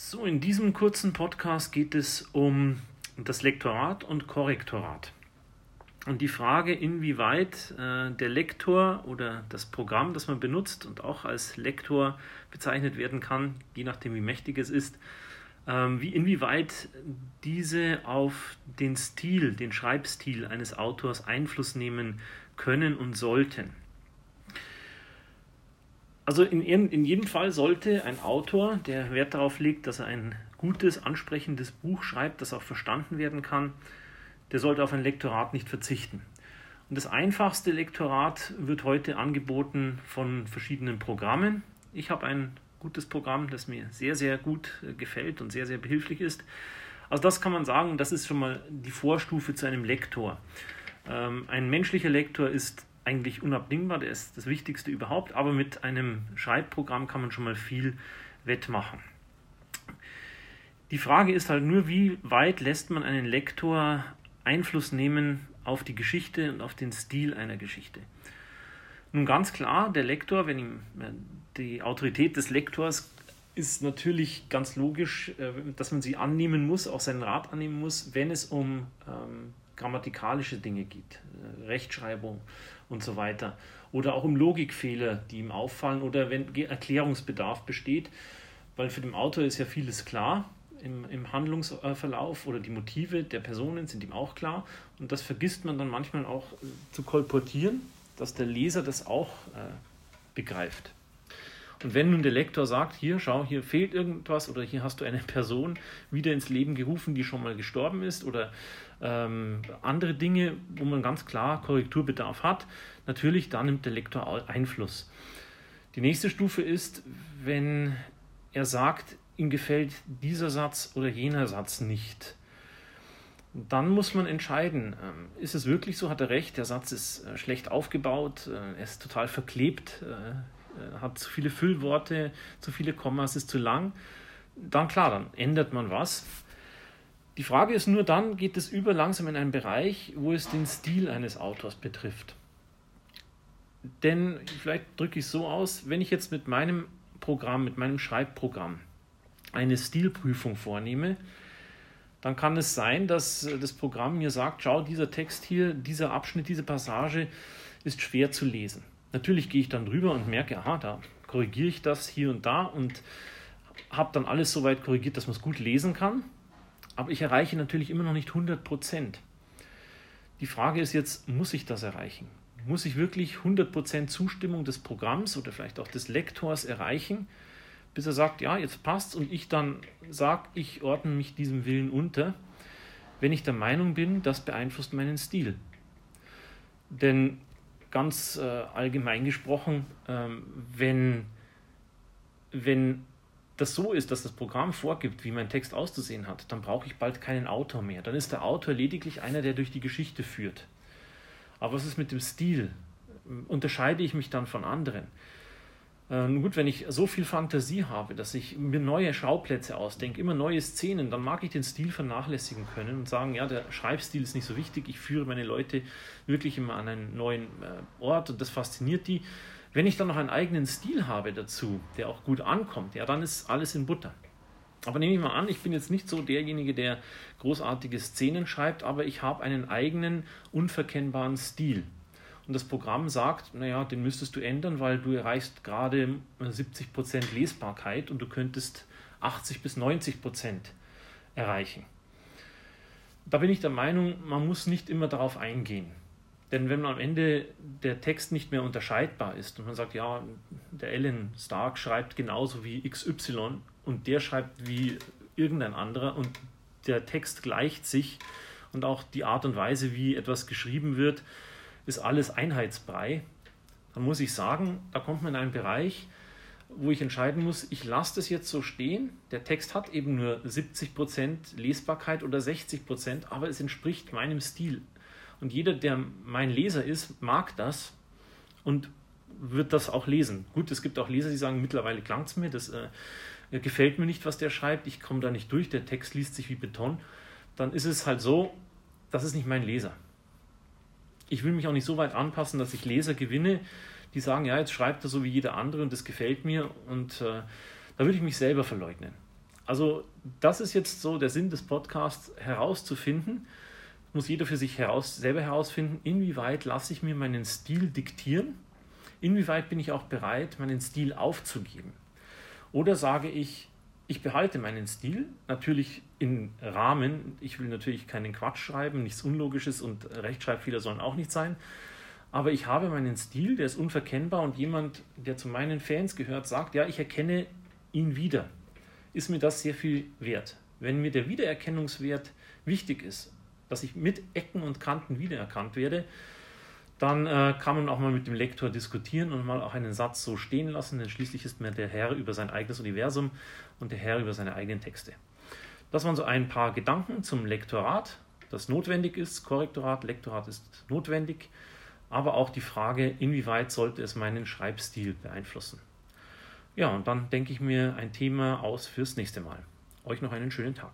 So, in diesem kurzen Podcast geht es um das Lektorat und Korrektorat. Und die Frage, inwieweit äh, der Lektor oder das Programm, das man benutzt und auch als Lektor bezeichnet werden kann, je nachdem wie mächtig es ist, ähm, wie inwieweit diese auf den Stil, den Schreibstil eines Autors Einfluss nehmen können und sollten. Also in, in jedem Fall sollte ein Autor, der Wert darauf legt, dass er ein gutes, ansprechendes Buch schreibt, das auch verstanden werden kann, der sollte auf ein Lektorat nicht verzichten. Und das einfachste Lektorat wird heute angeboten von verschiedenen Programmen. Ich habe ein gutes Programm, das mir sehr, sehr gut äh, gefällt und sehr, sehr behilflich ist. Also das kann man sagen, das ist schon mal die Vorstufe zu einem Lektor. Ähm, ein menschlicher Lektor ist eigentlich unabdingbar, der ist das Wichtigste überhaupt, aber mit einem Schreibprogramm kann man schon mal viel wettmachen. Die Frage ist halt nur, wie weit lässt man einen Lektor Einfluss nehmen auf die Geschichte und auf den Stil einer Geschichte. Nun ganz klar, der Lektor, wenn ihm die Autorität des Lektors ist natürlich ganz logisch, äh, dass man sie annehmen muss, auch seinen Rat annehmen muss, wenn es um ähm, grammatikalische Dinge geht, äh, Rechtschreibung und so weiter. Oder auch um Logikfehler, die ihm auffallen oder wenn Erklärungsbedarf besteht. Weil für den Autor ist ja vieles klar im, im Handlungsverlauf oder die Motive der Personen sind ihm auch klar. Und das vergisst man dann manchmal auch äh, zu kolportieren, dass der Leser das auch äh, begreift. Und wenn nun der Lektor sagt, hier, schau, hier fehlt irgendwas oder hier hast du eine Person wieder ins Leben gerufen, die schon mal gestorben ist oder ähm, andere Dinge, wo man ganz klar Korrekturbedarf hat, natürlich, da nimmt der Lektor Einfluss. Die nächste Stufe ist, wenn er sagt, ihm gefällt dieser Satz oder jener Satz nicht. Dann muss man entscheiden, ähm, ist es wirklich so, hat er recht, der Satz ist äh, schlecht aufgebaut, äh, er ist total verklebt, äh, hat zu viele Füllworte, zu viele Kommas, ist zu lang. Dann klar, dann ändert man was. Die Frage ist nur dann, geht es über langsam in einen Bereich, wo es den Stil eines Autors betrifft. Denn vielleicht drücke ich es so aus, wenn ich jetzt mit meinem Programm, mit meinem Schreibprogramm eine Stilprüfung vornehme, dann kann es sein, dass das Programm mir sagt, schau, dieser Text hier, dieser Abschnitt, diese Passage ist schwer zu lesen. Natürlich gehe ich dann drüber und merke, aha, da korrigiere ich das hier und da und habe dann alles so weit korrigiert, dass man es gut lesen kann. Aber ich erreiche natürlich immer noch nicht 100 Prozent. Die Frage ist jetzt, muss ich das erreichen? Muss ich wirklich 100 Prozent Zustimmung des Programms oder vielleicht auch des Lektors erreichen, bis er sagt, ja, jetzt passt und ich dann sage, ich ordne mich diesem Willen unter, wenn ich der Meinung bin, das beeinflusst meinen Stil. Denn ganz äh, allgemein gesprochen, ähm, wenn, wenn das so ist, dass das Programm vorgibt, wie mein Text auszusehen hat, dann brauche ich bald keinen Autor mehr. Dann ist der Autor lediglich einer, der durch die Geschichte führt. Aber was ist mit dem Stil? Unterscheide ich mich dann von anderen? Äh, gut, wenn ich so viel Fantasie habe, dass ich mir neue Schauplätze ausdenke, immer neue Szenen, dann mag ich den Stil vernachlässigen können und sagen, ja, der Schreibstil ist nicht so wichtig, ich führe meine Leute wirklich immer an einen neuen äh, Ort und das fasziniert die. Wenn ich dann noch einen eigenen Stil habe dazu, der auch gut ankommt, ja, dann ist alles in Butter. Aber nehme ich mal an, ich bin jetzt nicht so derjenige, der großartige Szenen schreibt, aber ich habe einen eigenen, unverkennbaren Stil und das Programm sagt, naja, den müsstest du ändern, weil du erreichst gerade 70% Lesbarkeit und du könntest 80 bis 90% erreichen. Da bin ich der Meinung, man muss nicht immer darauf eingehen. Denn wenn am Ende der Text nicht mehr unterscheidbar ist und man sagt, ja, der Alan Stark schreibt genauso wie XY und der schreibt wie irgendein anderer und der Text gleicht sich und auch die Art und Weise, wie etwas geschrieben wird, ist alles Einheitsbrei, dann muss ich sagen, da kommt man in einen Bereich, wo ich entscheiden muss, ich lasse das jetzt so stehen. Der Text hat eben nur 70% Lesbarkeit oder 60%, aber es entspricht meinem Stil. Und jeder, der mein Leser ist, mag das und wird das auch lesen. Gut, es gibt auch Leser, die sagen, mittlerweile klang es mir, das äh, gefällt mir nicht, was der schreibt, ich komme da nicht durch, der Text liest sich wie Beton. Dann ist es halt so, das ist nicht mein Leser ich will mich auch nicht so weit anpassen, dass ich Leser gewinne, die sagen, ja, jetzt schreibt er so wie jeder andere und das gefällt mir und äh, da würde ich mich selber verleugnen. Also das ist jetzt so der Sinn des Podcasts, herauszufinden, muss jeder für sich heraus, selber herausfinden, inwieweit lasse ich mir meinen Stil diktieren, inwieweit bin ich auch bereit, meinen Stil aufzugeben. Oder sage ich, ich behalte meinen Stil, natürlich im Rahmen, ich will natürlich keinen Quatsch schreiben, nichts Unlogisches und Rechtschreibfehler sollen auch nicht sein, aber ich habe meinen Stil, der ist unverkennbar und jemand, der zu meinen Fans gehört, sagt, ja, ich erkenne ihn wieder, ist mir das sehr viel wert. Wenn mir der Wiedererkennungswert wichtig ist, dass ich mit Ecken und Kanten wiedererkannt werde, dann äh, kann man auch mal mit dem Lektor diskutieren und mal auch einen Satz so stehen lassen, denn schließlich ist man der Herr über sein eigenes Universum und der Herr über seine eigenen Texte. Das waren so ein paar Gedanken zum Lektorat, das notwendig ist. Korrektorat, Lektorat ist notwendig, aber auch die Frage, inwieweit sollte es meinen Schreibstil beeinflussen. Ja, und dann denke ich mir ein Thema aus fürs nächste Mal. Euch noch einen schönen Tag.